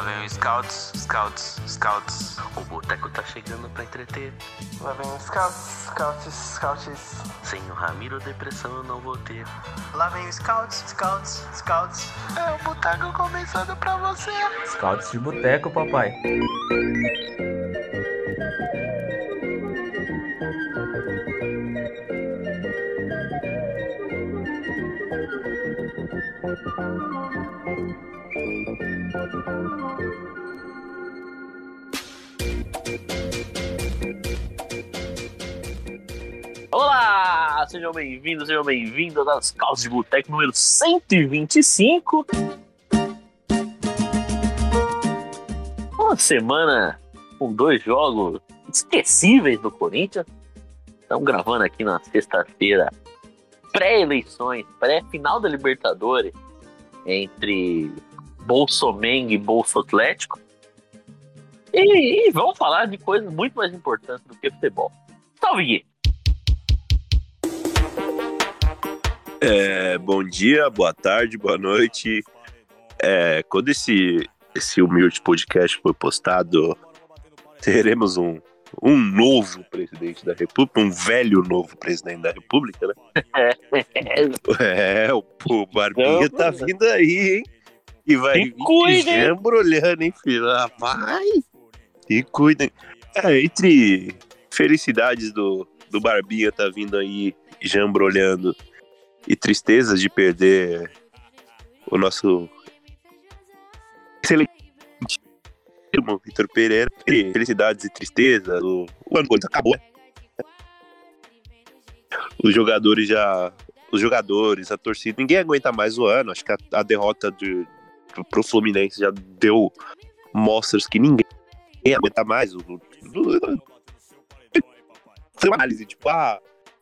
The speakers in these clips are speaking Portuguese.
Lá vem o Scouts, Scouts, Scouts. O boteco tá chegando pra entreter. Lá vem o Scouts, Scouts, Scouts. Sem o Ramiro, depressão eu não vou ter. Lá vem o Scouts, Scouts, Scouts. É o boteco começando pra você. Scouts de boteco, papai. Olá! Sejam bem-vindos, sejam bem-vindos às Causas de Boteco número 125. Uma semana com dois jogos esquecíveis do Corinthians. Estamos gravando aqui na sexta-feira, pré-eleições, pré-final da Libertadores, entre Bolsonaro e Bolso Atlético. E, e vamos falar de coisas muito mais importantes do que futebol. Salve, Gui! É, bom dia, boa tarde, boa noite. É, quando esse, esse humilde podcast foi postado, teremos um, um novo presidente da República, um velho novo presidente da República, né? É, o, o Barbinha tá vindo aí, hein? E vai hein? embrulhando, hein, filho? Ah, vai! E cuidem. É, entre felicidades do, do Barbinha tá vindo aí jambrolhando e tristezas de perder o nosso excelente irmão Vitor Pereira. E felicidades e tristezas. O, o ano acabou. né? Os jogadores já. Os jogadores, a torcida, ninguém aguenta mais o ano. Acho que a, a derrota de, pro, Fluminense já deu mostras que ninguém aguenta mais. O, o- uma análise, tipo, ah,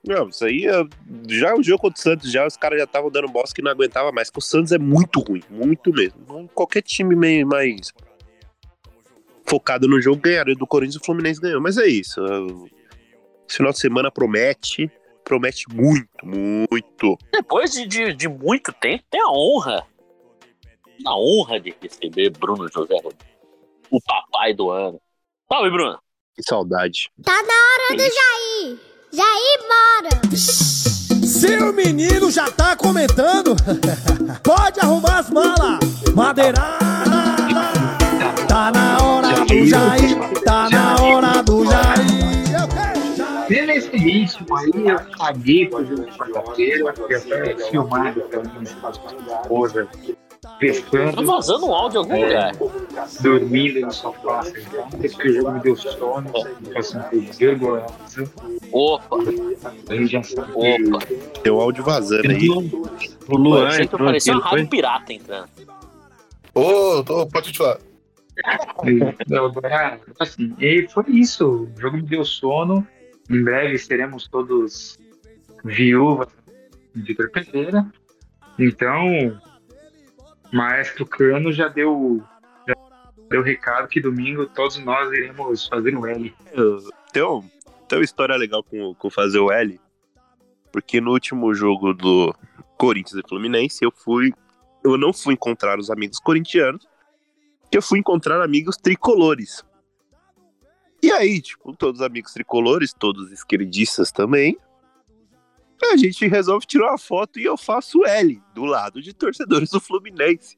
não, isso aí é- já o jogo contra o Santos, já os caras já estavam dando bosta que não aguentava mais. Porque o Santos é muito ruim, muito mesmo. Qualquer time meio mais focado no jogo ganharam. Do Corinthians o Fluminense ganhou. Mas é isso. Esse final de semana promete. Promete muito, muito. Depois de, de, de muito tempo, tem a honra. A honra de receber Bruno José Rodrigues, o papai do ano. Salve, Bruno! Que saudade. Tá na hora do Jair! Jair, bora! Seu menino já tá comentando? Pode arrumar as malas! Madeirada! Tá na hora do Jair! Tá na hora do Jair! É o quê? Jair? Nesse ritmo aí, eu paguei pra jogo de quarta-feira, fui até filmado pra mim, esposa, Tá pescando, vazando um áudio em algum lugar. dormindo no sofá, sentado, porque o jogo me deu sono, passando por vergonhosa, Opa, aí já sabe. opa. Tem um áudio vazando aí. O Luan achei que entrou aqui, parecia uma rádio pirata entrando. Ô, tô- pode continuar. Eu- é, assim, e foi isso, o jogo me deu sono, em breve seremos todos viúvas de Vitor Pereira, então, Maestro Cano já deu, já deu recado que domingo todos nós iremos fazer o L. Tem, um, tem uma história legal com, com fazer o L. Porque no último jogo do Corinthians e Fluminense, eu fui. Eu não fui encontrar os amigos corintianos, que eu fui encontrar amigos tricolores. E aí, tipo, todos os amigos tricolores, todos esquerdistas também. A gente resolve tirar uma foto e eu faço L do lado de torcedores do Fluminense.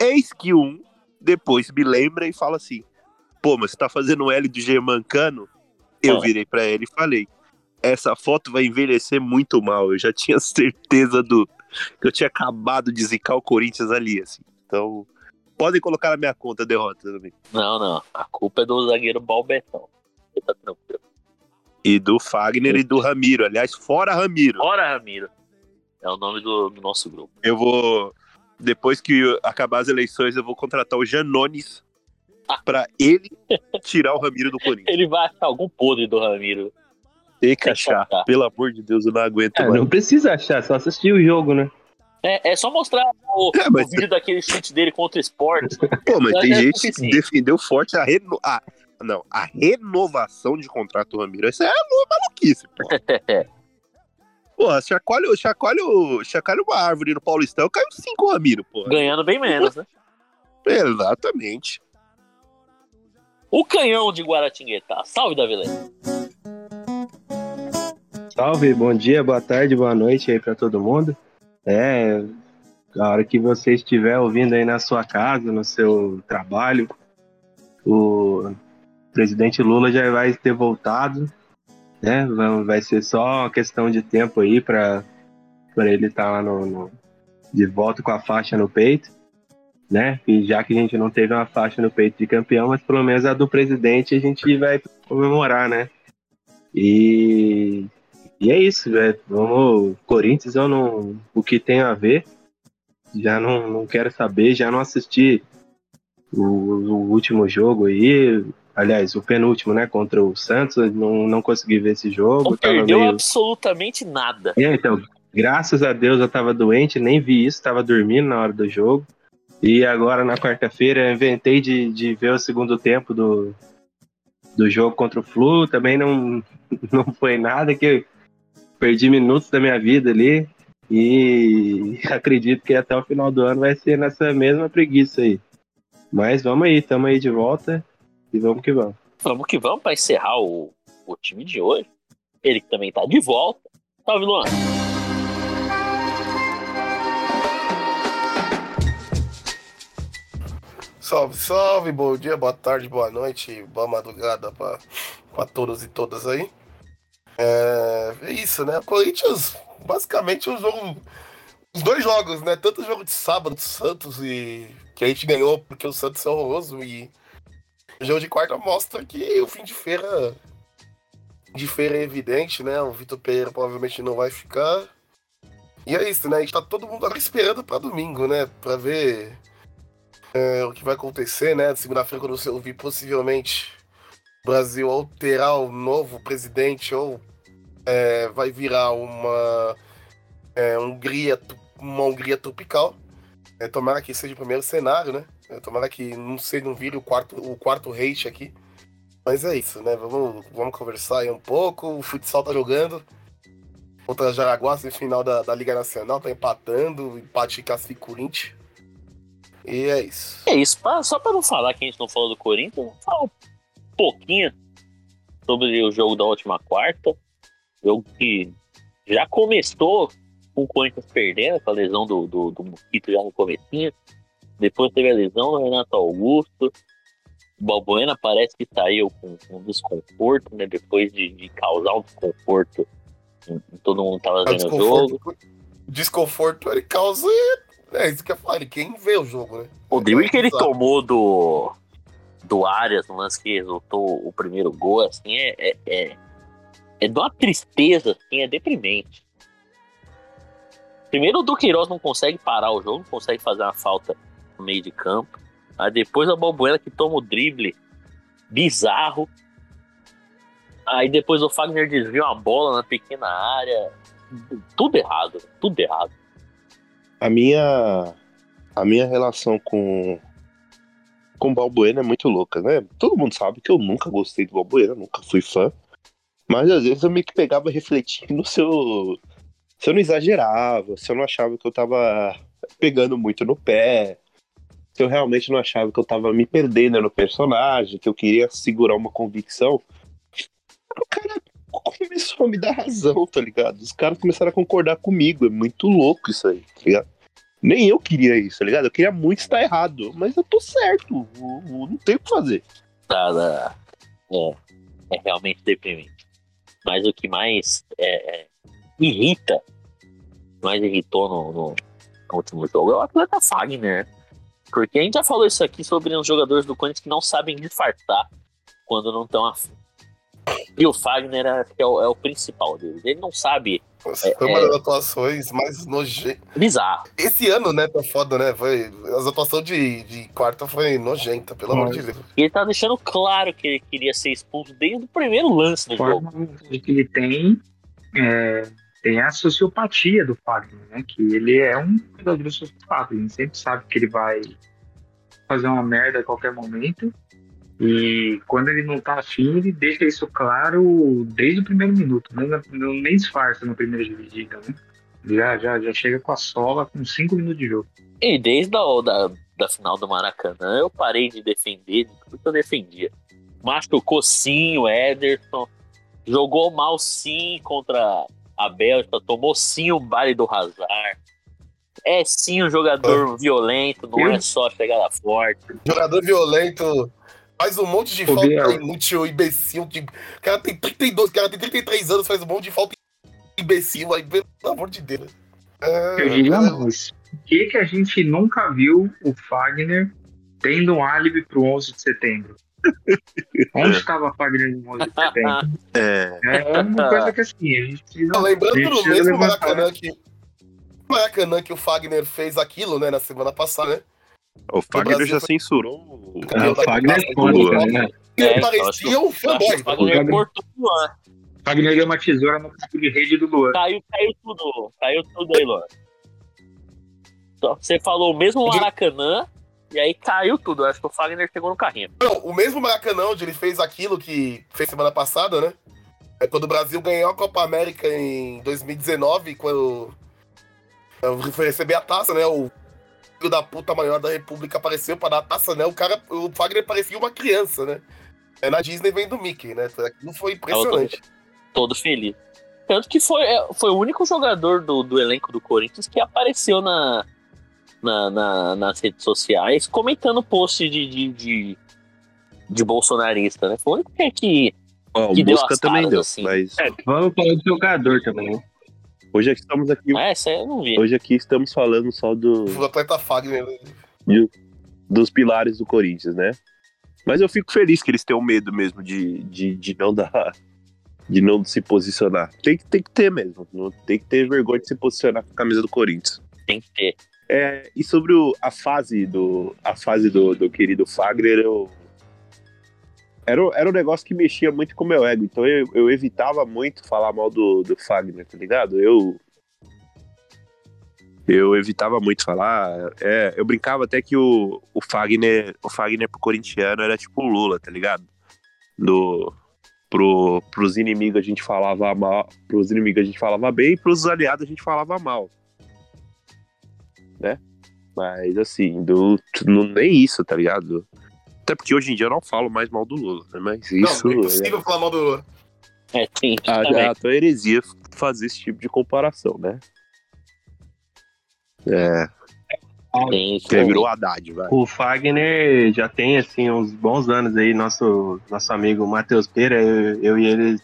Eis que um depois me lembra e fala assim: pô, mas você tá fazendo um L do Germancano? Eu Ah. virei pra ele e falei: essa foto vai envelhecer muito mal. Eu já tinha certeza do que eu tinha acabado de zicar o Corinthians ali, assim. Então, podem colocar na minha conta a derrota também. Não, não. A culpa é do zagueiro Balbetão. Você tá tranquilo. E do Fagner e do Ramiro. Aliás, fora Ramiro. Bora, Ramiro. É o nome do, do nosso grupo. Eu vou. Depois que acabar as eleições, eu vou contratar o Janones pra ele tirar o Ramiro do Corinthians. Ele vai achar algum podre do Ramiro. Tem que achar. Pelo amor de Deus, eu não aguento É, mais. não precisa achar, só assistir o jogo, né? É, é só mostrar o, É, mas- o vídeo daquele chute dele contra o esporte. Pô, mas tem é gente que defendeu forte a, reno... a Não, a renovação de contrato do Ramiro. Isso é uma maluquice, pô. Pô, chacoalha, chacoalha, chacoalha uma árvore no Paulistão, caiu cinco Ramiro, pô. Ganhando bem menos, né? Exatamente. O canhão de Guaratinguetá. Salve, Davi Salve, bom dia, boa tarde, boa noite aí pra todo mundo. É, a hora que você estiver ouvindo aí na sua casa, no seu trabalho, o presidente Lula já vai ter voltado, né? Vai- ser só questão de tempo aí para ele estar lá no, no- de volta com a faixa no peito, né? E já que a gente não teve uma faixa no peito de campeão, mas pelo menos a do presidente a gente vai comemorar, né? E, e é isso, velho. Vamos. Corinthians eu não. O que tem a ver. Já não, não quero saber, já não assisti o, o último jogo aí. Aliás, o penúltimo, né? Contra o Santos. Não, não consegui ver esse jogo. Não perdeu meio- absolutamente nada. é, então, graças a Deus eu tava doente, nem vi isso, tava dormindo na hora do jogo. E agora na quarta-feira eu inventei de, de ver o segundo tempo do, do jogo contra o Flu. Também não, não foi nada que perdi minutos da minha vida ali. E acredito que até o final do ano vai ser nessa mesma preguiça aí. Mas vamos aí, tamo aí de volta e vamos que vamos. Vamos que vamos para encerrar o, o time de hoje. Ele que também tá de volta. Salve, Luan. Salve, salve, bom dia, boa tarde, boa noite, boa madrugada pra todos e todas aí. É, é isso, né? Corinthians, basicamente, um jogo. Os dois jogos, né? Tanto o jogo de sábado do Santos e que a gente ganhou porque o Santos é horroroso e o jogo de quarta mostra que o fim de feira de feira é evidente, né? O Vitor Pereira provavelmente não vai ficar. E é isso, né? A gente tá todo mundo agora esperando pra domingo, né? Pra ver é, o que vai acontecer, né? Segunda-feira, quando você ouvir, possivelmente o Brasil terá um novo presidente ou é, vai virar uma é, Hungria, uma Hungria tropical. É, tomara que seja o primeiro cenário, né? Tomara que não sei, não vire o quarto, o quarto hate aqui. Mas é isso, né? Vamos, vamos conversar aí um pouco. O futsal tá jogando. Contra Jaraguá, semifinal da, da Liga Nacional, tá empatando. Empate classifica Corinthians. E é isso. É isso, pra- só para não falar que a gente não falou do Corinthians, vamos falar um pouquinho sobre o jogo da última quarta. Jogo que já começou com o Corinthians perdendo, com a lesão do, do, do Mosquito já no comecinho. Depois teve a lesão do Renato Augusto. O Balbuena parece que saiu com, com um desconforto, né? Depois de, de causar um desconforto todo mundo que tava O vendo o jogo. desconforto, ele causa. É isso que eu falo, quem vê o jogo, né? O drible que ele tomou do, do Arias no lance que resultou o primeiro gol, assim, é, é, é, é de uma tristeza, assim, é deprimente. Primeiro o Duqueiroz não consegue parar o jogo, não consegue fazer uma falta no meio de campo. Aí depois a Balbuena que toma o drible bizarro. Aí depois o Fagner desvia uma bola na pequena área. Tudo errado, tudo errado. A minha, a minha relação com, com o Balbuena é muito louca, né? Todo mundo sabe que eu nunca gostei do Balbuena, nunca fui fã. Mas às vezes eu meio que pegava refletindo se eu, se eu não exagerava, se eu não achava que eu tava pegando muito no pé, se eu realmente não achava que eu tava me perdendo no personagem, que eu queria segurar uma convicção. O cara começou a me dar razão, tá ligado? Os caras começaram a concordar comigo. É muito louco isso aí, tá ligado? Nem eu queria isso, tá ligado? Eu queria muito estar errado, mas eu tô certo. eu- eu Não tem o que fazer. tá, tá, é, é realmente deprimente. Mas o que mais é, é, irrita, mais irritou no, no- no último jogo é o atleta Fagner. Porque a gente já falou isso aqui sobre os jogadores do Corinthians que não sabem disfarçar quando não estão afim. E o Fagner é, é o, é o principal deles. Ele não sabe. Nossa, foi uma das atuações mais nojentas. Bizarro. Esse ano, né, tá foda, né? Foi, as atuações de, de quarta foi nojenta, pelo amor de Deus. E ele tá deixando claro que ele queria ser expulso desde o primeiro lance do A jogo. forma que ele tem é, tem a sociopatia do Fagner, né? Que ele é um jogador sociopata. Gente sempre sabe que ele vai fazer uma merda a qualquer momento. E quando ele não tá afim, ele deixa isso claro desde o primeiro minuto. Não, não- nem disfarça na primeira dividida, né? Já, já, já chega com a sola com cinco minutos de jogo. E desde a, da, da final do Maracanã, eu parei de defender de tudo que eu defendia. Machucou sim o Ederson, jogou mal sim contra a Bélgica, tomou sim o baile do Hazard. É sim um jogador violento, não é só chegada forte. Jogador violento. Faz um monte de falta inútil, imbecil. Que... O cara tem 32, o cara tem 33 anos, faz um monte de falta imbecil. Aí, pelo amor de Deus. É, Eu diria mais. Por que, que a gente nunca viu o Fagner tendo um álibi pro 11 de setembro? Onde estava Fagner no 11 de setembro? É, É uma coisa que assim, a gente precisa. Lembrando a gente do mesmo. Maracanã que. Maracanã que o Fagner fez aquilo, né, na semana passada, né? o Fagner Brasil já foi- censurou o- Ah, o Fagner é foda, né? Ele É, parecia um fanboy. O Fagner cortou o Luan. Fagner deu uma tesoura no campo de rede do Luan. Caiu, caiu tudo. Caiu tudo aí, Luan. Você falou o mesmo Maracanã, e aí caiu tudo. Acho que o Fagner chegou no carrinho. Não, o mesmo Maracanã onde ele fez aquilo que fez semana passada, né? É quando o Brasil ganhou a Copa América em 2019, quando foi receber a taça, né? O filho da puta maior da República apareceu pra dar a taça, né? O cara, o Fagner parecia uma criança, né? É na Disney vem do Mickey, né? Aquilo foi impressionante. Todo feliz. Tanto que foi, é, foi o único jogador do, do elenco do Corinthians que apareceu na, na, na- nas redes sociais comentando post de, de, de, de bolsonarista, né? Foi o único que- que. Ó, o que deu Busca as também caras, deu, assim. mas É, vamos falar de jogador também. né? hoje aqui estamos aqui, É, essa eu não vi. hoje aqui estamos falando só do, O atleta Fagner. dos pilares do Corinthians, né? Mas eu fico feliz que eles tenham medo mesmo de, de, de não dar. De não se posicionar. Tem, que- tem que ter mesmo. Não tem que ter vergonha de se posicionar com a camisa do Corinthians. Tem que ter. É, e sobre o- a fase do a fase do, do querido Fagner, eu era, era um negócio que mexia muito com o meu ego, então eu, eu evitava muito falar mal do, do Fagner, tá ligado? Eu eu evitava muito falar, é, eu brincava até que o, o Fagner, o Fagner pro corintiano era tipo o Lula, tá ligado? Do pro, pros inimigos a gente falava mal, pros inimigos a gente falava bem, e pros aliados a gente falava mal. Né? Mas assim, do, não, nem isso, tá ligado? Até porque hoje em dia eu não falo mais mal do Lula, né? Mas isso. Não, é impossível falar mal do. É, sim, É, também. a, a tua heresia fazer esse tipo de comparação, né? É, Tem também. virou Haddad, vai. O Fagner já tem, assim, uns bons anos aí, nosso, nosso amigo Matheus Pereira, eu, eu e ele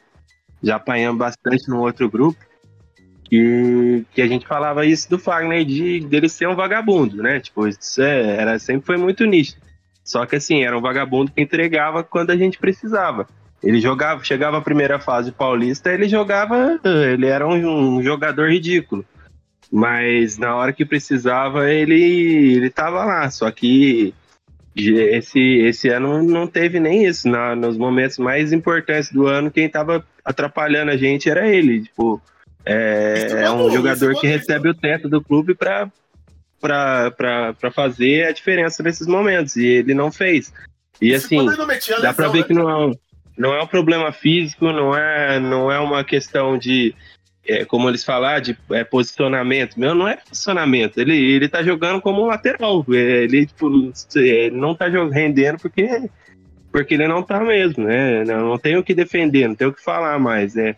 já apanhamos bastante no outro grupo, que, que a gente falava isso do Fagner, de dele ser um vagabundo, né? Tipo, isso é, era, sempre foi muito nítido. Só que assim, era um vagabundo que entregava quando a gente precisava. Ele jogava, chegava a primeira fase paulista, ele jogava, ele era um, um jogador ridículo. Mas na hora que precisava, ele, ele tava lá. Só que esse, esse ano não teve nem isso. Na, nos momentos mais importantes do ano, quem tava atrapalhando a gente era ele. Tipo, é, é um jogador que recebe o teto do clube para para fazer a diferença nesses momentos. E ele não fez. E assim, dá lesão, ver né? que não é, um- não é um problema físico, não é, não é uma questão de, é, como eles falar, de é, posicionamento. Meu, não é posicionamento. Ele, ele tá jogando como um lateral. É, Ele, tipo, ele não tá rendendo porque, porque ele não tá mesmo, né? Não, não tem o que defender, não tem o que falar mais, né?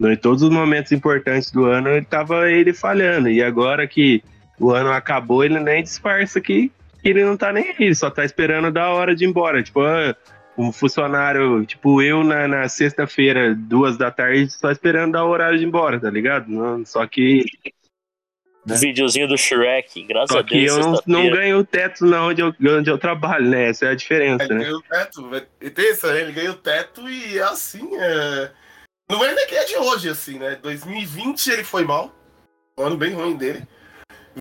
Em todos os momentos importantes do ano, ele tava ele falhando. E agora que o ano acabou, ele nem disfarça que, que ele não tá nem aí, ele só tá esperando da hora de ir embora. Tipo, ah, um funcionário, tipo eu na, na sexta-feira, duas da tarde, só esperando dar o horário de ir embora, tá ligado? Não, só que, O videozinho do Shrek, graças só a que Deus. eu não, não ganho o teto na onde eu, onde eu trabalho, né? Essa é a diferença, Ele né? ganhou o teto, velho. E tem isso, né? ele ganhou o teto e é assim, é... Não é nem que é de hoje, assim, né? 2020 ele foi mal. Um ano bem ruim dele.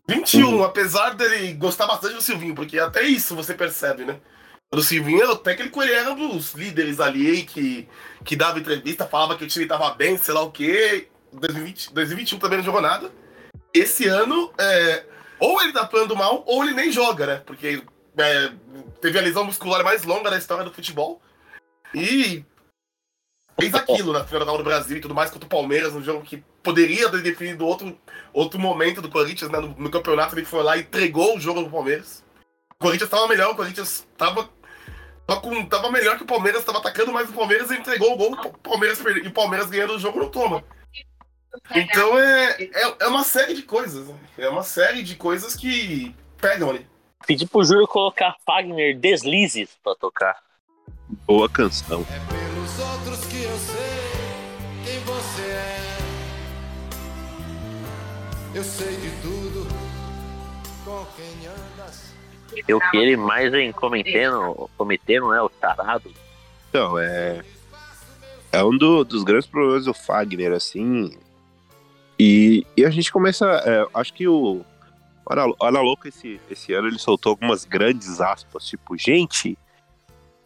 21, apesar dele gostar bastante do Silvinho, porque até isso você percebe, né? O Silvinho o técnico, ele era um dos líderes ali que, que dava entrevista, falava que o time tava bem, sei lá o quê. 2020, 2021 também não jogou nada. Esse ano, é, ou ele tá atuando mal, ou ele nem joga, né? Porque é, teve a lesão muscular mais longa da história do futebol. E fez aquilo na final da Copa do Brasil e tudo mais contra o Palmeiras, um jogo que poderia ter definido outro, outro momento do Corinthians, né? No, no campeonato ele foi lá e entregou o jogo do Palmeiras. O Corinthians tava melhor, o Corinthians tava. Tava, com, tava melhor que o Palmeiras, tava atacando mais o Palmeiras e entregou o gol o Palmeiras perde- e o Palmeiras ganhando o jogo não toma. Então é, é, é uma série de coisas. né? É uma série de coisas que pegam ali. Pedi pro Júlio colocar Fagner Deslizes pra tocar. Boa canção. Pelos Eu sei de tudo com quem andas. E o que ele mais vem cometendo, cometendo né, o tarado. Então, é. É um do- dos grandes problemas do Fagner, assim. E, e a gente começa. é, acho que o. O Ana- Louco esse, esse ano ele soltou algumas grandes aspas, tipo, gente,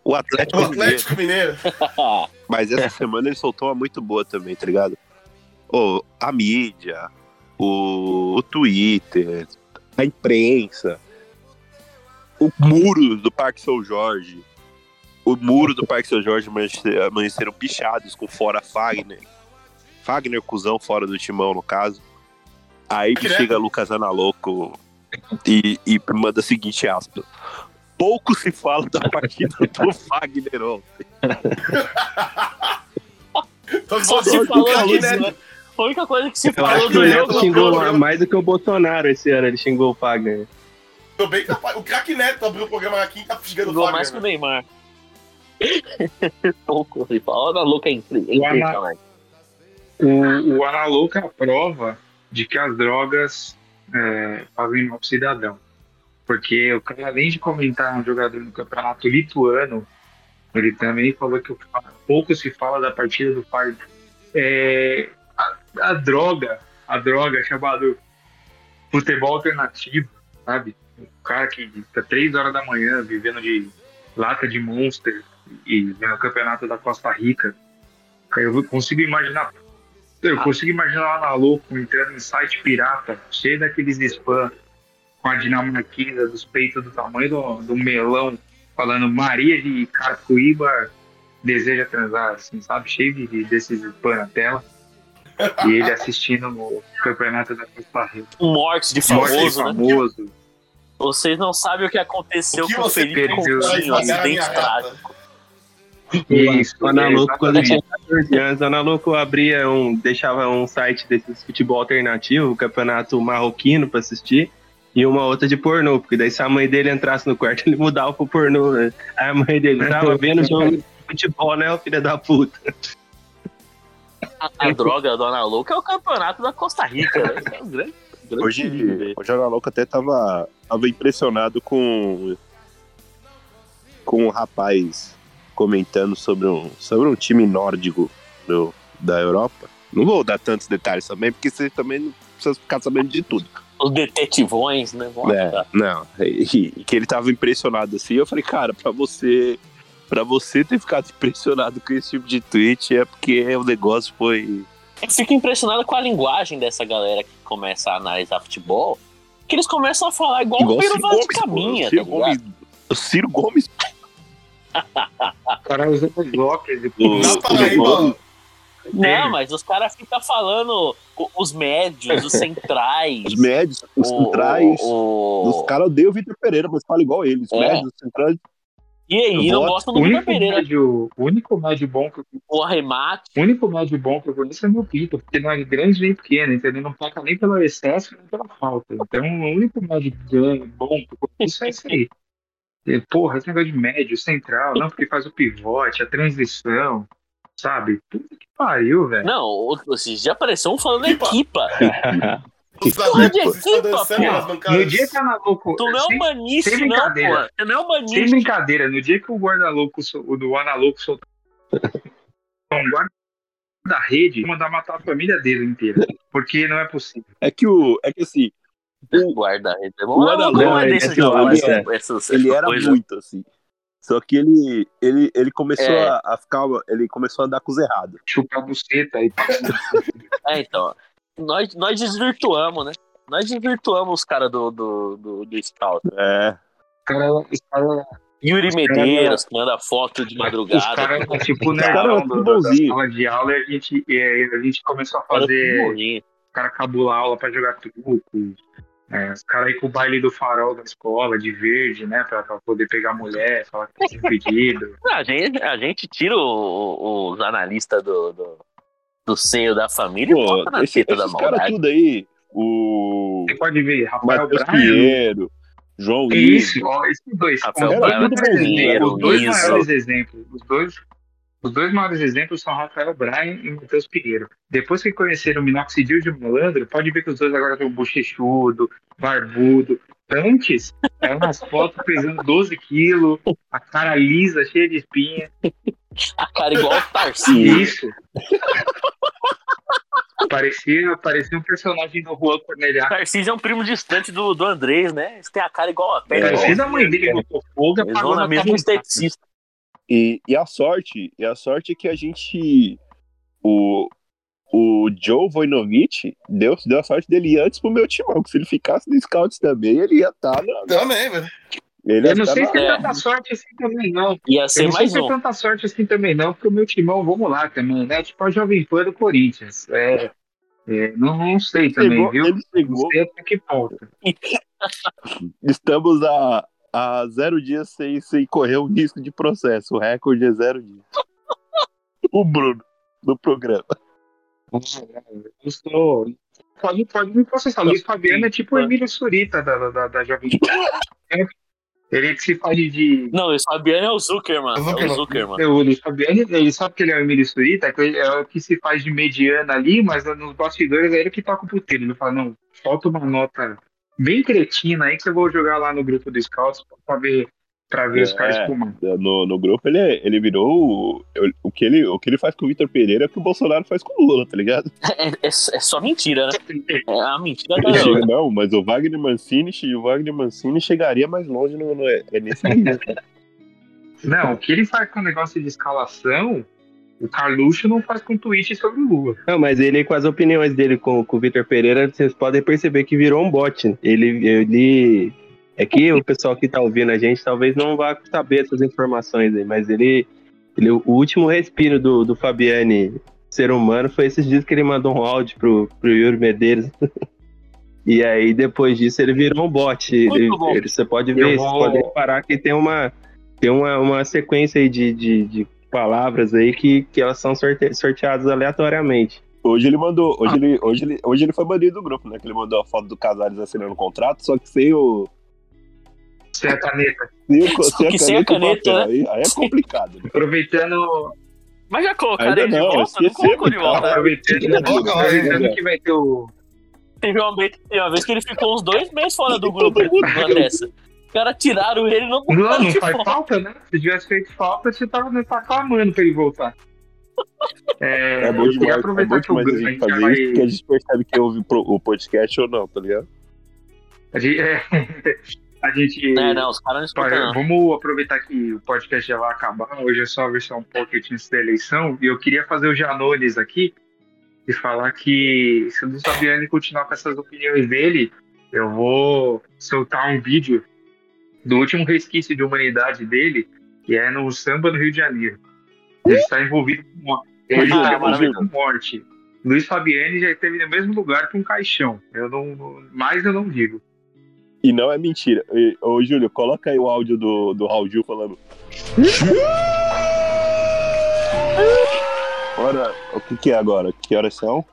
o Atlético, O Mineiro. Atlético Mineiro. Mas essa semana ele soltou uma muito boa também, tá ligado? Ô, a mídia, o, o Twitter, a imprensa, o muro do Parque São Jorge. O muro do Parque São Jorge amanhece- amanheceram pichados com fora Fagner. Fagner, cuzão, fora do timão, no caso. Aí que chega Lucas Analoco e, e manda a seguinte aspa. Pouco se fala da partida do Fagner ontem. Só se falou disso, Neto. né? Foi a única coisa que se Eu falou do o jogo. Neto xingou mais do que o Bolsonaro esse ano. Ele xingou o Fagner. Tô bem capaz. O craque Neto abriu o programa aqui e tá xingando o Fagner. mais que o Neymar. Pouco se fala. Olha a louca é O Ana-. O, o Analuca é a prova de que as drogas é, fazem mal pro cidadão. Porque o cara, além de comentar um jogador no campeonato lituano, ele também falou que o pouco se fala da partida do Fagner. É, a, droga, a droga chamada futebol alternativo, sabe? O cara que fica três horas da manhã vivendo de lata de monster e vendo o campeonato da Costa Rica. Eu consigo imaginar eu consigo imaginar lá na louco entrando em site pirata, cheio daqueles spam com a dinamarquesa dos peitos do tamanho do, do melão, falando Maria de Carapuíba deseja transar, assim, sabe? Cheio de- desses spam na tela. E ele assistindo o campeonato da Costa Rica. Um morte de Morte de famoso, né? famoso. Vocês não sabem o que aconteceu O que com o você Felipe perdeu? Coutinho, um acidente minha trágico. Isso, O Ana é, Louco, quando exatamente. tinha 14 anos, o Ana Louco abria um, deixava um site desses futebol alternativo, o campeonato marroquino pra assistir, e uma outra de pornô, porque daí se a mãe dele entrasse no quarto, ele mudava pro pornô. né? Aí a mãe dele tava vendo jogo de futebol, né, o filho da puta. A, a droga do Ana Louca é o campeonato da Costa Rica, né? É um grande, grande Hoje, dele. hoje a Ana Louca até tava, tava impressionado com com um rapaz comentando sobre um, sobre um time nórdico do, da Europa. Não vou dar tantos detalhes também, porque você também não precisa ficar sabendo de tudo. Os detetivões, né? É, não, e, e que ele tava impressionado assim. Eu falei, cara, pra você para você ter ficado impressionado com esse tipo de tweet é porque o negócio foi Eu fico impressionado com a linguagem dessa galera que começa a analisar futebol. Que eles começam a falar igual, igual o o Pedro Ciro de Gomes. Caminha, O Ciro tá ligado? Gomes, o Ciro Gomes O cara usando os óculos e O- Na o Paraíba, Gomes- Não, mas os caras ficam falando o- os médios, os centrais. os médios, os o- centrais. o- Os caras odeiam o Vitor Pereira, mas fala igual ele. Os É. médios, os centrais. E aí, Eu não voto. gostam O do Vitor único, Pereira. médio, o único médio bom que eu O arremate. O único médio bom que eu conheço é meu Pito, porque não é grande nem pequeno, então ele não peca nem pelo excesso nem pela falta. Então o único médio grande, bom que eu conheço é esse aí. E, Porra, esse negócio de médio, central, não, porque faz o pivote, a transição, sabe? Puta que pariu, velho. Não, o- esses já apareceu um falando Equipa. pô. nas bancadas. No dia que a Analouco. Tu não é um maniche, sem não, pô. brincadeira. Você não é um sem brincadeira, no dia que o guarda-louco, o do Analouco soltou um guarda da rede, mandar matar a família dele inteira. Porque não é possível. É que o. É que assim, Guarda. O Não, Ana não, Louca, não é ele- desses esse jogadores, homem, essas- essas ele era muito assim. Só que ele, ele, ele começou É. a, a ficar. Ele começou a andar com os errados. Chupar a buceta e É, então. Nós, nós desvirtuamos, né? Nós desvirtuamos os caras do, do, do, do Scout. É. Os caras, os caras, Yuri Os cara- Medeiros, que manda foto de os madrugada. caras, tipo, Os caras eram do- tudo da sala de aula e a gente, e a gente começou a Cara, fazer tudo bonito. o cara cabular aula pra jogar truco, É, os caras aí com o baile do farol da escola, de verde, né? Pra, pra poder pegar mulher, falar que tá pedido. A gente, a gente tira o- o- os analistas do, do, do seio da família Pô, bota na esse- teta da esses caras tudo aí, o Você pode ver, Rafael Matheus Braga. Pinheiro, João isso, ó, esses dois. Rafael os Braga, dois tudo maiores bonzinho, exemplos- os dois maiores exemplos. Os dois, os dois maiores exemplos são Rafael Bryan e Matheus Pinheiro. Depois que conheceram o Minoxidil de Malandro, pode ver que os dois agora estão bochechudo, barbudo. Antes, eram umas fotos pesando 12 quilos, a cara lisa, cheia de espinha. A cara igual o Tarcísio. Isso. parecia, parecia um personagem do Juan Corneliá. Tarcísio é um primo distante do, do Andrês, né? Eles têm a cara igual a pele. Parecia da mãe dele botou fogo, Eles vão na mesma esteticista. E, e a sorte, e a sorte é que a gente. O, o Joe Voinovich deu, deu a sorte dele antes pro meu timão, que se ele ficasse no Scouts também, ele ia estar na. Também, velho. Ele Eu não sei se é É. tanta sorte assim também, não. Ia Eu ser não sei mais se é um. tanta sorte assim também, não, porque o meu timão, vamos lá também, né? Tipo a Jovem Pan do Corinthians. É, é, não, não sei também, Chegou, viu? ele Não chegou. sei até que ponto. Estamos a, a zero dias sem, sem correr o risco de processo. O recorde é zero dias. o Bruno, do programa. Eu sou. Pode, pode me processar. Luiz Fabiano é tipo o Emílio Surita da, da, da Jovem Pan. Ele que se faz de. Não, o Fabiano é o Zuckerman. É o Zuckerman. Zuckerman. O Luiz Fabiano, ele sabe que ele é o Emílio Surita, que é o que se faz de mediana ali, mas nos bastidores é ele que toca o puteiro. Ele fala, não, falta uma nota bem cretina aí que eu vou jogar lá no grupo do Scouts pra ver, pra ver os É. caras espumando. No, no grupo ele, é- ele virou o, o, que ele, o que ele faz com o Vitor Pereira é o que o Bolsonaro faz com o Lula, tá ligado? É, é- é só mentira, né? É a mentira da outra. não, mas o Wagner Mancini, o Wagner Mancini chegaria mais longe no, no- é nesse nível. Não, o que ele faz com o negócio de escalação, o Carluxo não faz com tweet sobre o Lula. Não, mas ele, com as opiniões dele com, com o Vitor Pereira, vocês podem perceber que virou um bot. Ele, ele. É que o pessoal que tá ouvindo a gente talvez não vá saber essas informações aí, mas ele. ele o último respiro do, do Fabiane ser humano foi esses dias que ele mandou um áudio pro, pro Yuri Medeiros. e aí, depois disso, ele virou um bot. Ele, ele- você pode ver, vou- você pode reparar que tem uma, tem uma, uma sequência aí de, de, de palavras aí que, que elas são sorte, sorteadas aleatoriamente. Hoje ele mandou, hoje ele, hoje ele, hoje ele foi banido do grupo, né? Que ele mandou a foto do Casares assinando o contrato, só que sem o. Sem a caneta. Sem, sem a caneta, papel. Aí, aí é complicado. Né? Aproveitando, Mas já colocaram ele de não, volta? Não colocou de volta. aproveitando, Coloca lá, aproveitando né? que vai ter o. Teve uma, vez, teve uma vez que ele ficou uns dois meses fora do grupo numa dessa. Os caras tiraram ele e não Não, não de faz volta. falta, né? Se tivesse feito falta, você tava, né, tá clamando pra ele voltar. É, É bom demais, é aproveitar bom que o demais a gente já fazer vai- isso, porque a gente percebe que ouve o podcast ou não, tá ligado? A gente, é, a gente É, não, os caras não escutam, vamos aproveitar que o podcast já vai acabar. Hoje é só a versão pocket antes da eleição. E eu queria fazer o Janones aqui e falar que se o Luiz Fabiani continuar com essas opiniões dele, eu vou soltar um vídeo do último resquício de humanidade dele, que é no samba no Rio de Janeiro. Ele está envolvido com morte. Ele Ah, envolvido com morte. Luiz Fabiani já esteve no mesmo lugar que um caixão. Eu não, mais eu não digo. E não é mentira. E, Ô, Júlio, coloca aí o áudio do, do Raul Gil falando. Ora, o que, que é agora? Que horas são?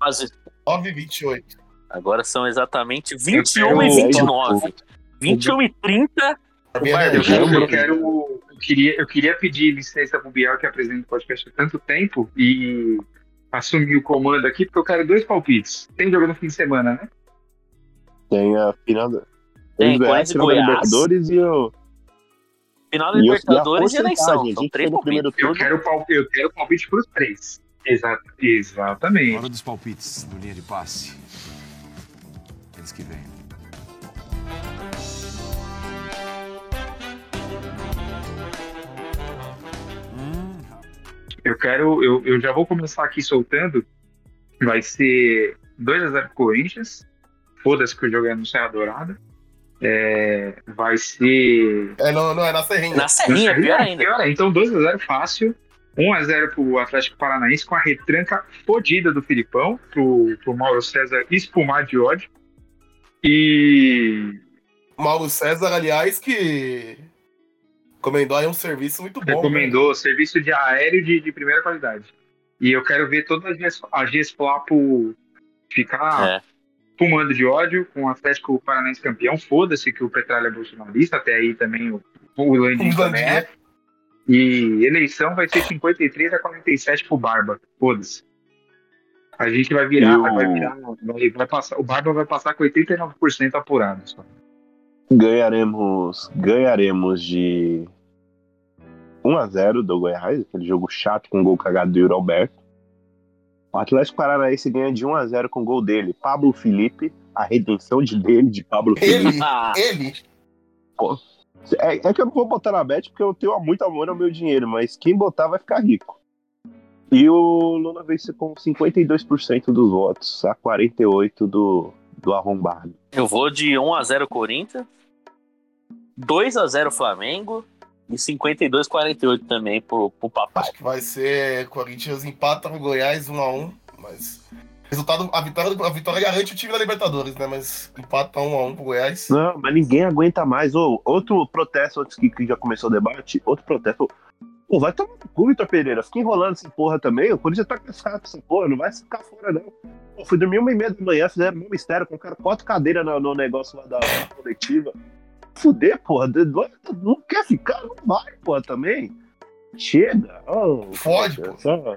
Quase. 9h28. Agora são exatamente Eu 21 e quero- 29. 21 e 30. A minha Eu quero, eu quero, eu queria, eu queria pedir licença pro Biel, que apresenta o podcast há tanto tempo, e assumir o comando aqui, porque eu quero dois palpites. Tem jogo no fim de semana, né? Tem a final da. Tem, e final da Goiás. Libertadores e o. Final da o- e a Libertadores e eleição. a São três palpites. Eu quero, palpite, eu quero palpite pros três. Exa exatamente. Hora dos palpites no linha de passe. Eles que vêm. Eu quero. Eu, eu já vou começar aqui soltando. Vai ser 2x0 pro Corinthians. Foda-se que o jogo é no Serra Dourada. É, vai ser É, não, não, é na Serrinha. Na Serrinha, pior ainda. Pior ainda. Então 2x0 fácil. 1x0 pro Atlético Paranaense com a retranca fodida do Filipão, pro, pro Mauro César espumar de ódio. E Mauro César, aliás, que recomendou aí um serviço muito bom. né? recomendou serviço de aéreo de, de primeira qualidade. E eu quero ver todas as Gs- as Gesplapo ficar É. fumando de ódio com o Atlético Paranaense campeão. Foda-se que o Petralha é bolsonarista, até aí também o, o Landim também é. E eleição vai ser 53 a 47 pro Barba. Foda-se. A gente vai virar, o- vai virar, vai, vai passar, o Barba vai passar com 89% apurado. Só. Ganharemos, ganharemos de 1 a 0 do Goiás, aquele jogo chato com gol cagado do Yuri Alberto. O Atlético Paranaense ganha de 1 a 0 com gol dele, Pablo Felipe, a redenção de dele, de Pablo Felipe. Ele, Ah, ele. É, é que eu não vou botar na bet porque eu tenho muito amor ao meu dinheiro, mas quem botar vai ficar rico. E o Lula vence com 52% dos votos, a 48% do, do arrombado. eu vou de 1x0 Corinthians, 2x0 Flamengo e 52-48 também pro, pro papai. Acho que vai ser Corinthians empata com Goiás 1x1, mas. Resultado, a vitória, a vitória garante o time da Libertadores, né? Mas empata 1x1 pro Goiás. Não, mas ninguém aguenta mais. Ô, outro protesto, antes que, que já começou o debate, outro protesto. Pô, vai tomar no cu, Vitor Pereira. Fica enrolando essa porra também. O Corinthians tá cansado dessa porra, não vai ficar fora, não. Pô, fui dormir uma e meia da manhã, fizeram um mistério, colocaram quatro cadeiras no, no negócio lá da, da coletiva. Fuder, porra. Não quer ficar? Não vai, porra, também. Chega. Oh, Fode, pô. só-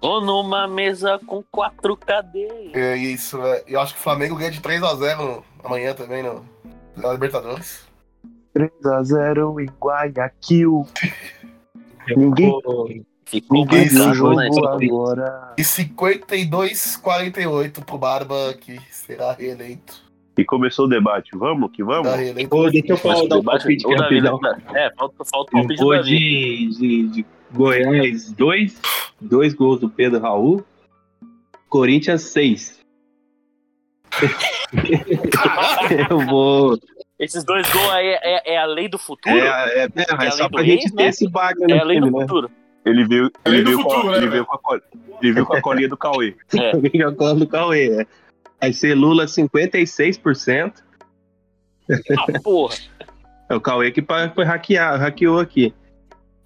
Tô numa mesa com quatro cadeiras. É isso, né? E eu acho que o Flamengo ganha de 3x0 amanhã também no, na Libertadores. 3x0 em Guayaquil. Ninguém, Ficou ninguém mais Isso, caro, jogo né? agora. E 52-48 pro Barba, que será reeleito. E começou o debate. Vamos que vamos? Deixa eu falar, um Debate- palpite o Davi- rapidão. É, falta, falta o palpite do de, de, de Goiás 2, dois gols do Pedro Raul. Corinthians 6. eu vou. Esses dois gols aí é, é- é a lei do futuro? É, é, é, É a é só lei do pra gente ex, ter né? esse bagulho É no a lei do né? futuro. Ele veio, Além ele do veio, com, futuro, a, né, ele, veio com a, col- ele veio com a colinha do Cauê. Com do Cauê. é. Vai ser Lula 56%. Ah, porra. É o Cauê que foi hackear, hackeou aqui.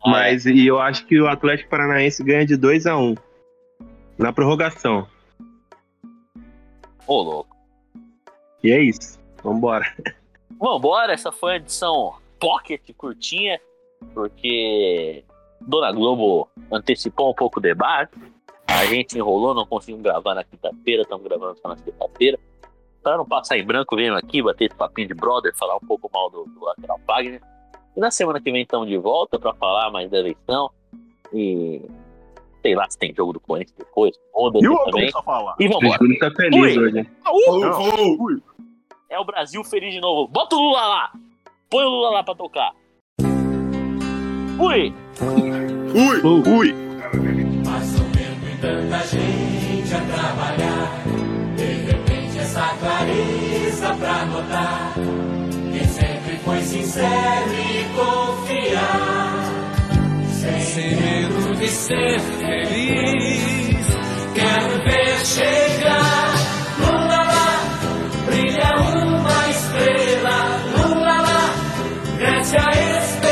Ah, Mas e eu acho que o Atlético Paranaense ganha de 2 a 1 na prorrogação. Ô, louco. E é isso. Vambora. Vambora, essa foi a edição pocket curtinha, porque Dona Globo antecipou um pouco o debate. A gente enrolou, não conseguimos gravar na quinta-feira, estamos gravando só na sexta-feira. Pra não passar em branco, venho aqui bater esse papinho de brother, falar um pouco mal do, do lateral Wagner. E na semana que vem estamos de volta para falar mais da eleição. E sei lá se tem jogo do Corinthians depois, foda-se E o também. E O vambora. Júlio tá feliz Ui. hoje. Uh! Não. Falou! É o Brasil feliz de novo. Bota o Lula lá! Põe o Lula lá pra tocar. Ui! Ui, ui. E tanta gente a trabalhar. De repente, essa clareza pra notar. Quem sempre foi sincero e confiar. Sem medo de ser feliz. Quero ver chegar. Lula lá, brilha uma estrela. Lula lá, cresce a esperança.